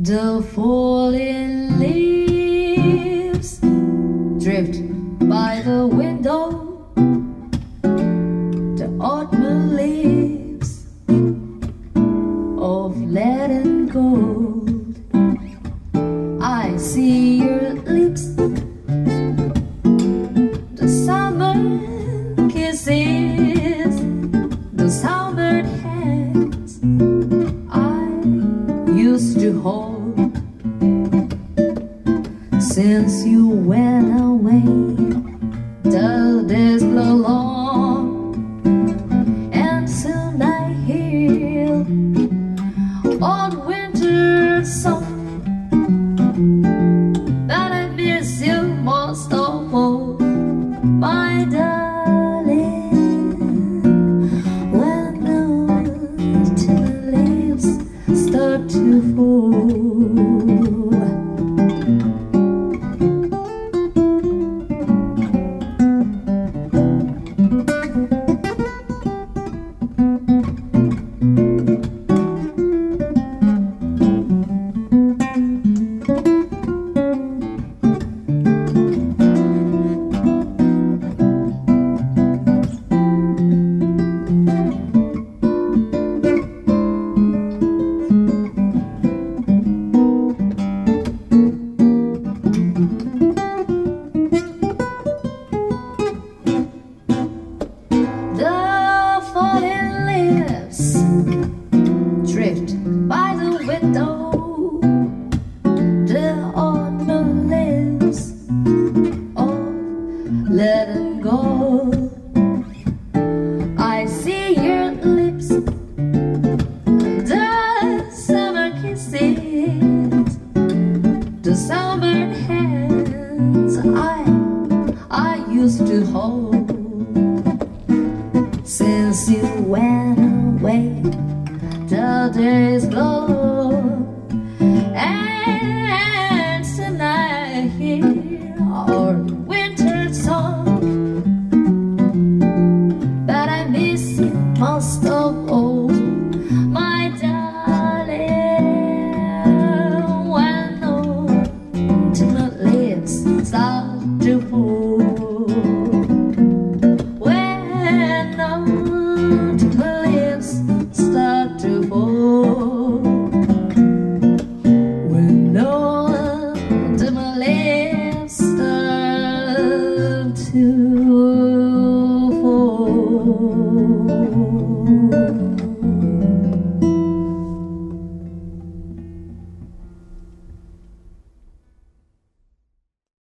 The falling leaves drift by the window. The autumn hold. Since you went away, the days blow start to fall. Drift by the window. The autumn leaves all oh, let it go. I see your lips, the summer kisses, the summer hands I I used to hold. Since you went away, the days glow, and tonight hear our winter song. But I miss you most of all, my darling. When autumn leaves start beautiful.